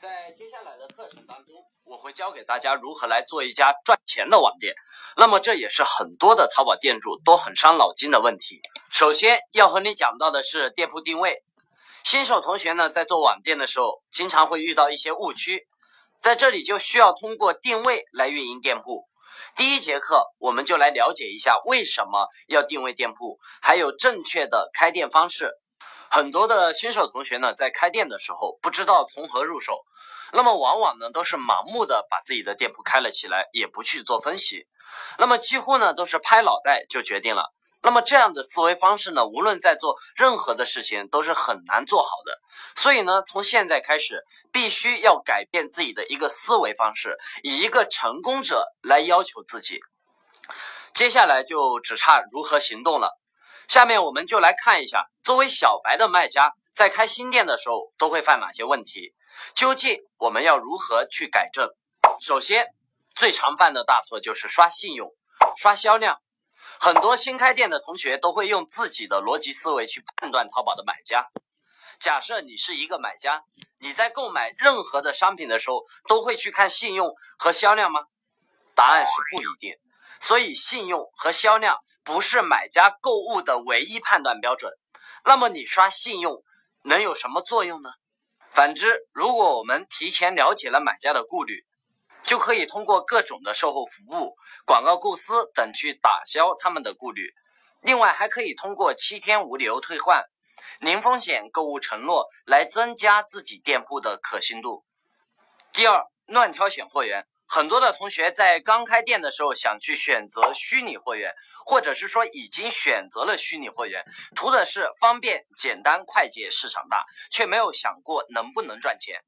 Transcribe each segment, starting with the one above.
在接下来的课程当中，我会教给大家如何来做一家赚钱的网店。那么这也是很多的淘宝店主都很伤脑筋的问题。首先要和你讲到的是店铺定位。新手同学呢，在做网店的时候，经常会遇到一些误区，在这里就需要通过定位来运营店铺。第一节课，我们就来了解一下为什么要定位店铺，还有正确的开店方式。很多的新手同学呢，在开店的时候不知道从何入手，那么往往呢都是盲目的把自己的店铺开了起来，也不去做分析，那么几乎呢都是拍脑袋就决定了。那么这样的思维方式呢，无论在做任何的事情都是很难做好的。所以呢，从现在开始，必须要改变自己的一个思维方式，以一个成功者来要求自己。接下来就只差如何行动了。下面我们就来看一下，作为小白的卖家在开新店的时候都会犯哪些问题，究竟我们要如何去改正？首先，最常犯的大错就是刷信用、刷销量。很多新开店的同学都会用自己的逻辑思维去判断淘宝的买家。假设你是一个买家，你在购买任何的商品的时候都会去看信用和销量吗？答案是不一定。所以，信用和销量不是买家购物的唯一判断标准。那么，你刷信用能有什么作用呢？反之，如果我们提前了解了买家的顾虑，就可以通过各种的售后服务、广告构思等去打消他们的顾虑。另外，还可以通过七天无理由退换、零风险购物承诺来增加自己店铺的可信度。第二，乱挑选货源。很多的同学在刚开店的时候想去选择虚拟货源，或者是说已经选择了虚拟货源，图的是方便、简单、快捷、市场大，却没有想过能不能赚钱。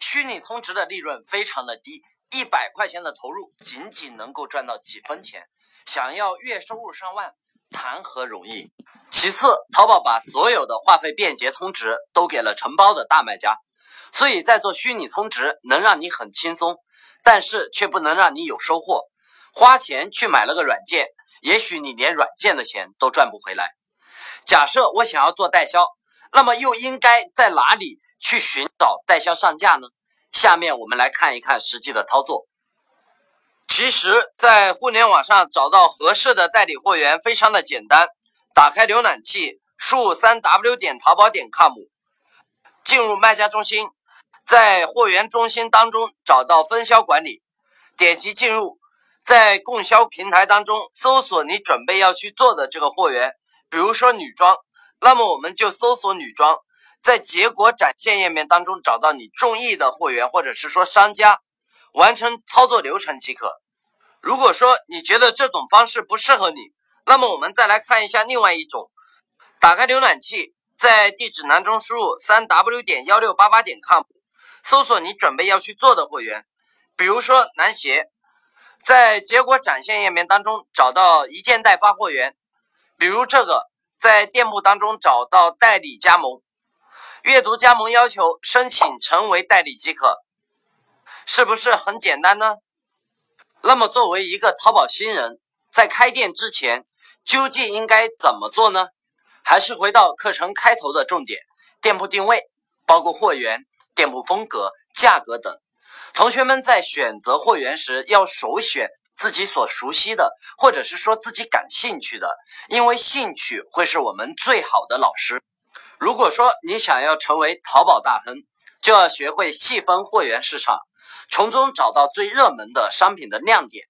虚拟充值的利润非常的低，一百块钱的投入仅仅能够赚到几分钱，想要月收入上万，谈何容易？其次，淘宝把所有的话费便捷充值都给了承包的大卖家，所以在做虚拟充值能让你很轻松。但是却不能让你有收获，花钱去买了个软件，也许你连软件的钱都赚不回来。假设我想要做代销，那么又应该在哪里去寻找代销上架呢？下面我们来看一看实际的操作。其实，在互联网上找到合适的代理货源非常的简单，打开浏览器，输入三 w 点淘宝点 com，进入卖家中心。在货源中心当中找到分销管理，点击进入，在供销平台当中搜索你准备要去做的这个货源，比如说女装，那么我们就搜索女装，在结果展现页面当中找到你中意的货源或者是说商家，完成操作流程即可。如果说你觉得这种方式不适合你，那么我们再来看一下另外一种，打开浏览器，在地址栏中输入三 w 点幺六八八点 com。搜索你准备要去做的货源，比如说男鞋，在结果展现页面当中找到一件代发货源，比如这个，在店铺当中找到代理加盟，阅读加盟要求，申请成为代理即可，是不是很简单呢？那么作为一个淘宝新人，在开店之前究竟应该怎么做呢？还是回到课程开头的重点，店铺定位，包括货源。店铺风格、价格等，同学们在选择货源时要首选自己所熟悉的，或者是说自己感兴趣的，因为兴趣会是我们最好的老师。如果说你想要成为淘宝大亨，就要学会细分货源市场，从中找到最热门的商品的亮点。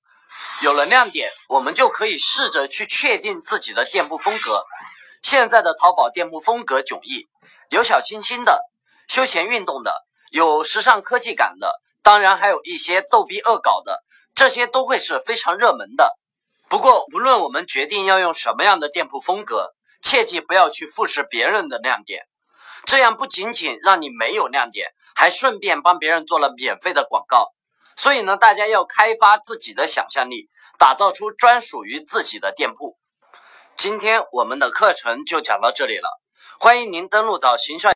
有了亮点，我们就可以试着去确定自己的店铺风格。现在的淘宝店铺风格迥异，有小清新的。休闲运动的，有时尚科技感的，当然还有一些逗逼恶搞的，这些都会是非常热门的。不过，无论我们决定要用什么样的店铺风格，切记不要去复制别人的亮点，这样不仅仅让你没有亮点，还顺便帮别人做了免费的广告。所以呢，大家要开发自己的想象力，打造出专属于自己的店铺。今天我们的课程就讲到这里了，欢迎您登录到形象。